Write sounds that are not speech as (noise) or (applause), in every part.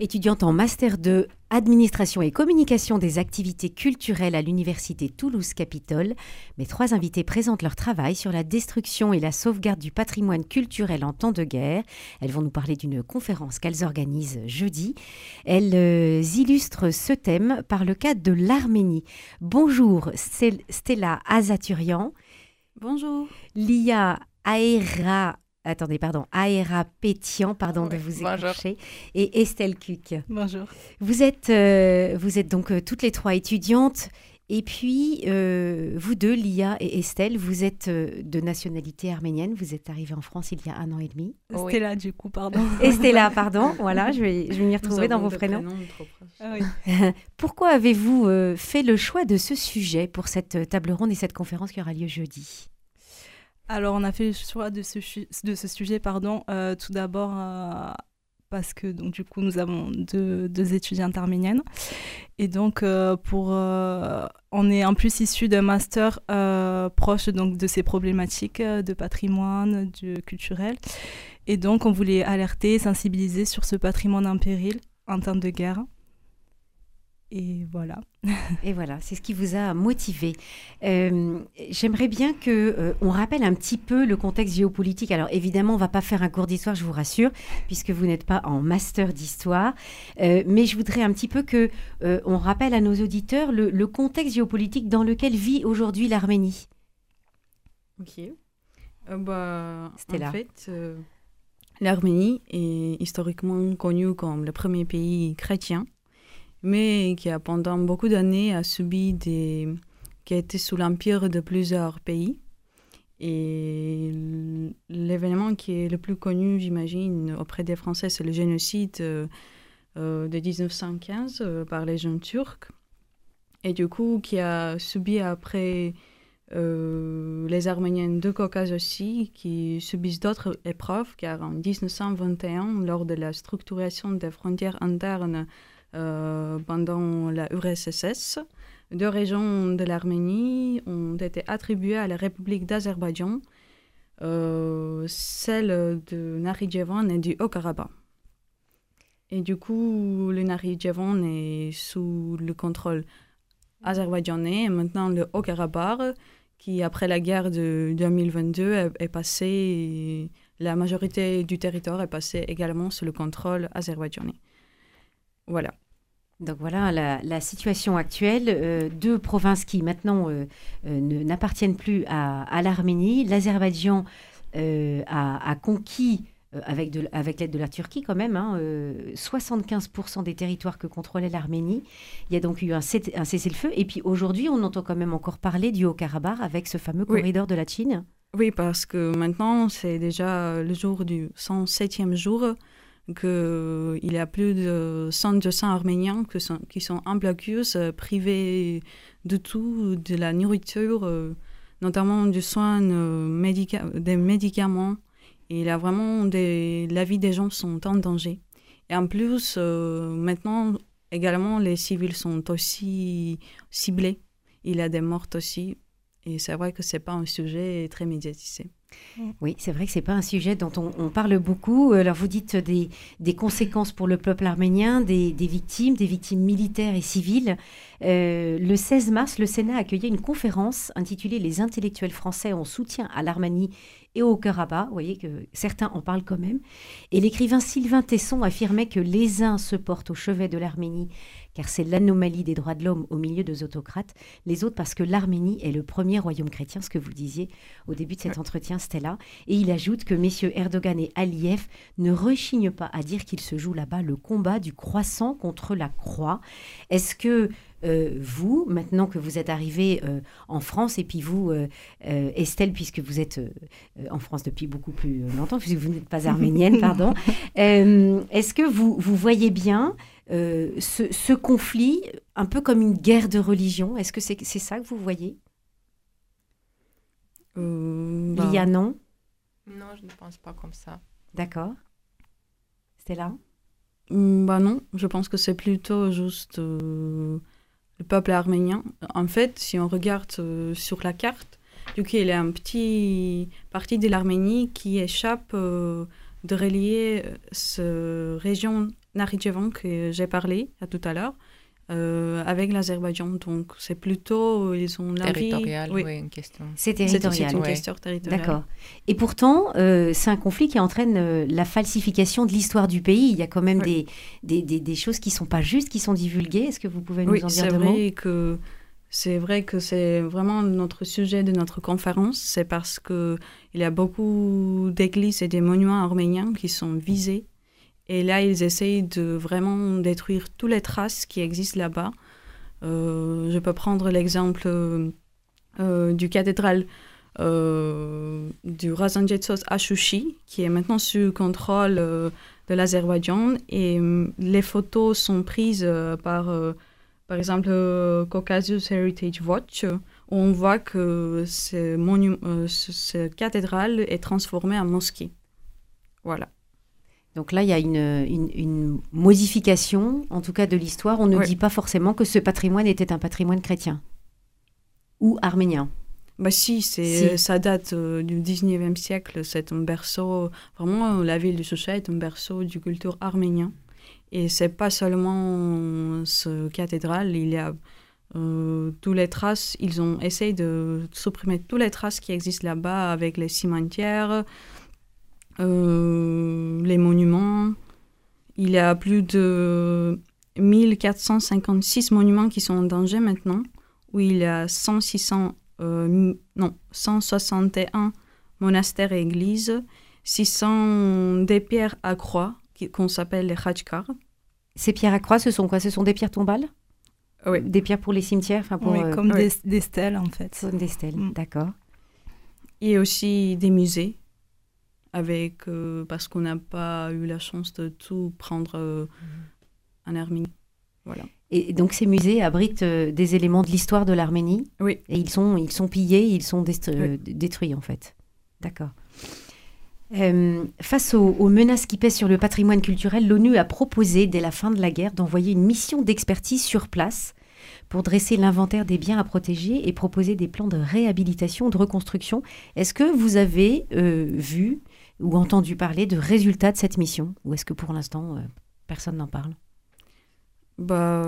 Étudiante en master de administration et communication des activités culturelles à l'université Toulouse-Capitole, mes trois invités présentent leur travail sur la destruction et la sauvegarde du patrimoine culturel en temps de guerre. Elles vont nous parler d'une conférence qu'elles organisent jeudi. Elles euh, illustrent ce thème par le cadre de l'Arménie. Bonjour Stella Azaturian. Bonjour. Lia Aera attendez, pardon, Aéra Pétian, pardon de vous écorcher, et Estelle Cuc. Bonjour. Vous êtes, euh, vous êtes donc euh, toutes les trois étudiantes. Et puis, euh, vous deux, Lia et Estelle, vous êtes de nationalité arménienne. Vous êtes arrivée en France il y a un an et demi. Estella, du coup, pardon. (laughs) Estella, pardon. voilà, je vais, je vais m'y retrouver dans vos prénoms. Ah (laughs) Pourquoi avez-vous fait le choix de ce sujet pour cette table ronde et cette conférence qui aura lieu jeudi? Alors, on a fait le choix de ce, sujet, pardon, euh, tout d'abord euh, parce que donc du coup nous avons deux, étudiantes arméniennes et donc euh, pour on est en plus issu d'un master proche donc de ces problématiques de patrimoine, culturel et donc on voulait alerter, sensibiliser sur ce patrimoine en péril en temps de guerre. Et voilà. Et voilà, c'est ce qui vous a motivé. Euh, j'aimerais bien que euh, on rappelle un petit peu le contexte géopolitique. Alors évidemment, on va pas faire un cours d'histoire, je vous rassure, puisque vous n'êtes pas en master d'histoire. Euh, mais je voudrais un petit peu que on rappelle à nos auditeurs le, contexte géopolitique dans lequel vit aujourd'hui l'Arménie. Ok. bah, en fait, l'Arménie est historiquement connue comme le premier pays chrétien mais qui a pendant beaucoup d'années a subi des qui a été sous l'empire de plusieurs pays. Et l'événement qui est le plus connu, j'imagine, auprès des Français, c'est le génocide euh, euh, de 1915 euh, par les jeunes turcs. Et du coup, qui a subi après les Arméniens de Caucase aussi, qui subissent d'autres épreuves, car en 1921, lors de la structuration des frontières internes pendant la URSS. Deux régions de l'Arménie ont été attribuées à la République d'Azerbaïdjan, euh, celle de Nakhitchevan et du Haut-Karabakh. Et du coup, le Nakhitchevan est sous le contrôle azerbaïdjanais et maintenant le Haut-Karabakh, qui après la guerre de 2022 est passé, la majorité du territoire est passée également sous le contrôle azerbaïdjanais. Voilà. Donc voilà la, situation actuelle. Euh, deux provinces qui maintenant euh, euh, n'appartiennent plus à, l'Arménie. L'Azerbaïdjan a, conquis, avec, avec l'aide de la Turquie quand même, 75% hein, des territoires que contrôlait l'Arménie. Il y a donc eu un, cessez-le-feu. Et puis aujourd'hui, on entend quand même encore parler du Haut-Karabakh avec ce fameux corridor de la Chine. Oui, parce que maintenant, c'est déjà le jour du 107e jour qu'il y a plus de 100 200 Arméniens qui sont, en blocus, euh, privés de tout, de la nourriture, euh, notamment du soin, euh, des médicaments. Et là, vraiment, la vie des gens sont en danger. Et en plus, maintenant, également, les civils sont aussi ciblés. Il y a des morts aussi. Et c'est vrai que ce n'est pas un sujet très médiatisé. Oui, c'est vrai que ce n'est pas un sujet dont on, parle beaucoup. Alors vous dites des, des, conséquences pour le peuple arménien, des, victimes, des victimes militaires et civiles. Euh, le 16 mars, le Sénat accueillait une conférence intitulée Les intellectuels français en soutien à l'Arménie et au Karabakh. Vous voyez que certains en parlent quand même. Et l'écrivain Sylvain Tesson affirmait que les uns se portent au chevet de l'Arménie car c'est l'anomalie des droits de l'homme au milieu des autocrates, les autres parce que l'Arménie est le premier royaume chrétien, ce que vous disiez au début de cet entretien, Stella. Et il ajoute que messieurs Erdogan et Aliyev ne rechignent pas à dire qu'il se joue là-bas le combat du croissant contre la croix. Est-ce que euh, vous, maintenant que vous êtes arrivé euh, en France, et puis vous, euh, Estelle, puisque vous êtes en France depuis beaucoup plus longtemps, puisque vous n'êtes pas (laughs) arménienne, pardon, (laughs) est-ce que vous, vous voyez bien euh, ce, conflit un peu comme une guerre de religion Est-ce que c'est ça que vous voyez? Euh, bah, non Non, je ne pense pas comme ça. D'accord. Stella? Mm, Bah non, je pense que c'est plutôt juste euh, le peuple arménien. En fait, si on regarde euh, sur la carte, du coup, il y a un petit partie de l'Arménie qui échappe de relier cette région Nakhitchevan que j'ai parlé tout à l'heure. Euh, avec l'Azerbaïdjan. Donc, c'est plutôt, ils ont la Territorial, oui. une question. C'est territorial. C'est une question territoriale. D'accord. Et pourtant, euh, c'est un conflit qui entraîne euh, la falsification de l'histoire du pays. Il y a quand même des, des, des, choses qui ne sont pas justes, qui sont divulguées. Est-ce que vous pouvez nous en dire deux mots? que c'est vrai que c'est vraiment notre sujet de notre conférence. C'est parce qu'il y a beaucoup d'églises et des monuments arméniens qui sont visés et là, ils essayent de vraiment détruire toutes les traces qui existent là-bas. Euh, je peux prendre l'exemple euh, du cathédrale euh, du Razanjetsos à qui est maintenant sous contrôle de l'Azerbaïdjan. Et les photos sont prises par, par exemple, Caucasus Heritage Watch, où on voit que ce, ce cathédrale est transformé en mosquée. Voilà. Donc là, il y a une, modification, en tout cas de l'histoire. On ne dit pas forcément que ce patrimoine était un patrimoine chrétien ou arménien. Bah si, c'est, ça date euh, du 19e siècle. C'est un berceau, vraiment, la ville de Choucha est un berceau du culture arménien. Et c'est pas seulement ce cathédrale, il y a euh, toutes les traces, ils ont essayé de supprimer toutes les traces qui existent là-bas avec les cimetières, euh, les monuments. Il y a plus de 1456 monuments qui sont en danger maintenant, où il y a 100, euh, non, 161 monastères et églises, 600 des pierres à croix qu'on s'appelle les Khajkar. Ces pierres à croix, ce sont quoi? Ce sont des pierres tombales? Oui. Des pierres pour les cimetières pour, oui, comme euh, des, stèles en fait. Comme des stèles, mm. d'accord. Et aussi des musées avec, euh, parce qu'on n'a pas eu la chance de tout prendre euh, en Arménie. Voilà. Et donc ces musées abritent euh, des éléments de l'histoire de l'Arménie Oui. Et ils sont, ils sont pillés, ils sont détruits en fait. D'accord. face aux, aux, menaces qui pèsent sur le patrimoine culturel, l'ONU a proposé dès la fin de la guerre d'envoyer une mission d'expertise sur place pour dresser l'inventaire des biens à protéger et proposer des plans de réhabilitation, de reconstruction. Est-ce que vous avez vu ou entendu parler de résultats de cette mission Ou est-ce que pour l'instant, euh, personne n'en parle? Bah,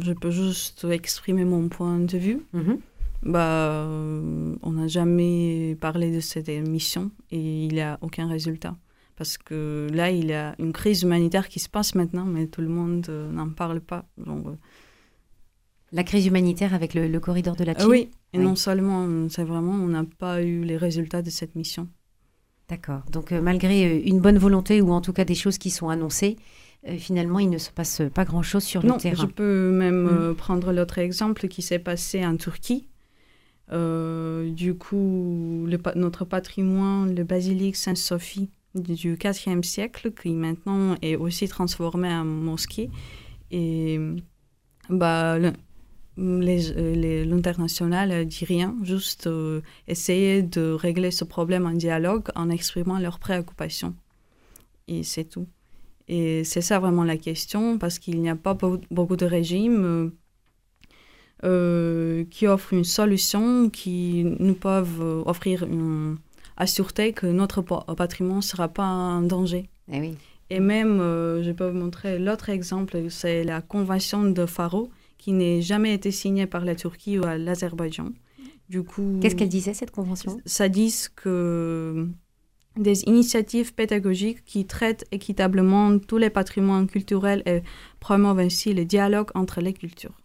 Je peux juste exprimer mon point de vue. Mhm. Bah, euh, on n'a jamais parlé de cette mission et il n'y a aucun résultat. Parce que là, il y a une crise humanitaire qui se passe maintenant, mais tout le monde euh, n'en parle pas. la crise humanitaire avec le, corridor de la Chine? Oui, et non seulement, c'est vraiment, on n'a pas eu les résultats de cette mission. D'accord. Donc euh, malgré euh, une bonne volonté ou en tout cas des choses qui sont annoncées, euh, finalement, il ne se passe pas grand-chose sur le terrain. Je peux même mm. prendre l'autre exemple qui s'est passé en Turquie. du coup, le, notre patrimoine, le basilique Sainte-Sophie du IVe siècle, qui maintenant est aussi transformé en mosquée. Et bah, l'international dit rien, juste euh, essayer de régler ce problème en dialogue en exprimant leurs préoccupations. Et c'est tout. Et c'est ça vraiment la question, parce qu'il n'y a pas beaucoup de régimes euh, qui offrent une solution, qui nous peuvent offrir une assureté que notre patrimoine ne sera pas en danger. Eh oui. Et même, je peux vous montrer l'autre exemple, c'est la convention de Faro, qui n'est jamais été signée par la Turquie ou l'Azerbaïdjan. Du coup, qu'est-ce qu'elle disait cette convention? Ça dit que des initiatives pédagogiques qui traitent équitablement tous les patrimoines culturels et promeuvent ainsi le dialogue entre les cultures.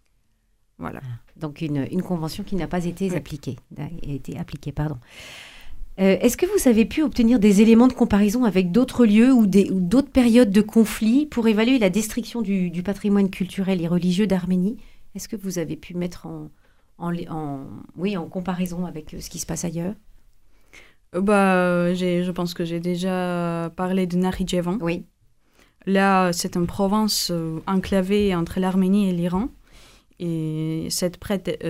Voilà. Ah, donc une, une, convention qui n'a pas été appliquée, été appliquée, pardon. Euh, est-ce que vous avez pu obtenir des éléments de comparaison avec d'autres lieux ou d'autres périodes de conflit pour évaluer la destruction du, patrimoine culturel et religieux d'Arménie? Est-ce que vous avez pu mettre en, en, oui, en comparaison avec euh, ce qui se passe ailleurs? Euh, bah, Je pense que j'ai déjà parlé de Nakhitchevan. Oui. Là, c'est une province enclavée entre l'Arménie et l'Iran. Et cette,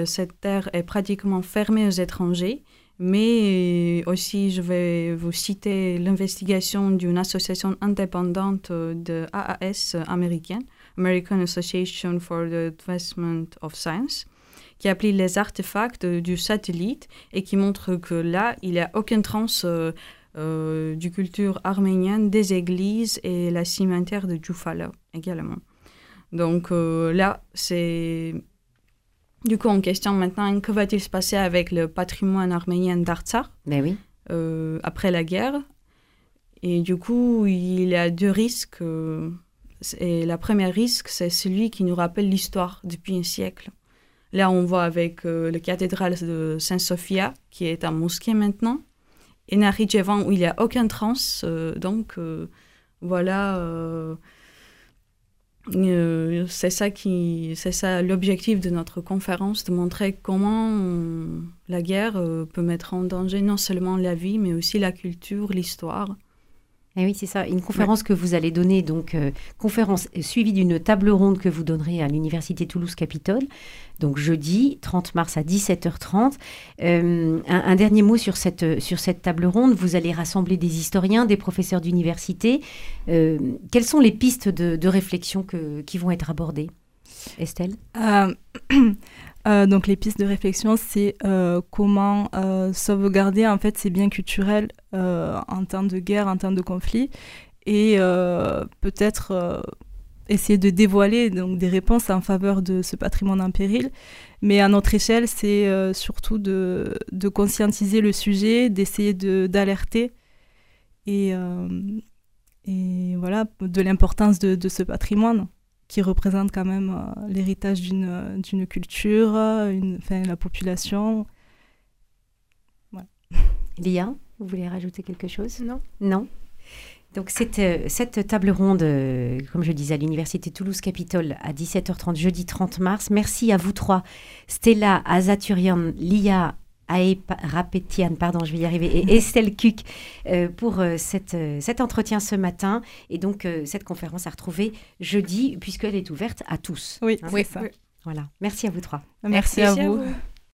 cette terre est pratiquement fermée aux étrangers. Mais aussi, je vais vous citer l'investigation d'une association indépendante de AAS américaine, American Association for the Advancement of Science, qui applique les artefacts du satellite et qui montre que là, il n'y a aucune trace euh, du culture arménienne, des églises et la cimetière de Djoufala également. Donc là, c'est du coup en question maintenant, que va-t-il se passer avec le patrimoine arménien d'Artsakh ben oui. après la guerre? Et du coup, il y a deux risques. et la première risque, c'est celui qui nous rappelle l'histoire depuis un siècle. Là, on voit avec euh, la cathédrale de Saint-Sophia, qui est un mosquée maintenant, et Naridjevan, où il n'y a aucun trans. Euh, donc, euh, c'est ça, qui, c'est ça l'objectif de notre conférence, de montrer comment la guerre peut mettre en danger non seulement la vie, mais aussi la culture, l'histoire. Eh oui, c'est ça. Une conférence que vous allez donner, donc conférence suivie d'une table ronde que vous donnerez à l'Université Toulouse-Capitole donc jeudi 30 mars à 17h30. Euh, un, dernier mot sur cette, sur cette table ronde. Vous allez rassembler des historiens, des professeurs d'université. Euh, quelles sont les pistes de, réflexion que, qui vont être abordées? Estelle? (clears throat) euh, donc les pistes de réflexion, c'est comment sauvegarder en fait ces biens culturels en temps de guerre, en temps de conflit, et peut-être essayer de dévoiler donc, des réponses en faveur de ce patrimoine en péril. Mais à notre échelle, c'est euh, surtout de, de, conscientiser le sujet, d'essayer d'alerter et, euh, et voilà, de l'importance de, de, ce patrimoine qui représente quand même euh, l'héritage d'une culture, une, enfin, la population. Voilà. Lia, vous voulez rajouter quelque chose? Non. Non? Donc cette, euh, cette table ronde, euh, comme je disais, à l'Université Toulouse-Capitole à 17h30, jeudi 30 mars. Merci à vous trois, Stella Azaturian, Lia Rapetian, pardon, je vais y arriver, et (laughs) Estelle Cuc euh, pour cette, cet entretien ce matin. Et donc, cette conférence à retrouver jeudi, puisqu'elle est ouverte à tous. Oui, hein, c'est ça. Voilà. Merci à vous trois. Merci, à, vous.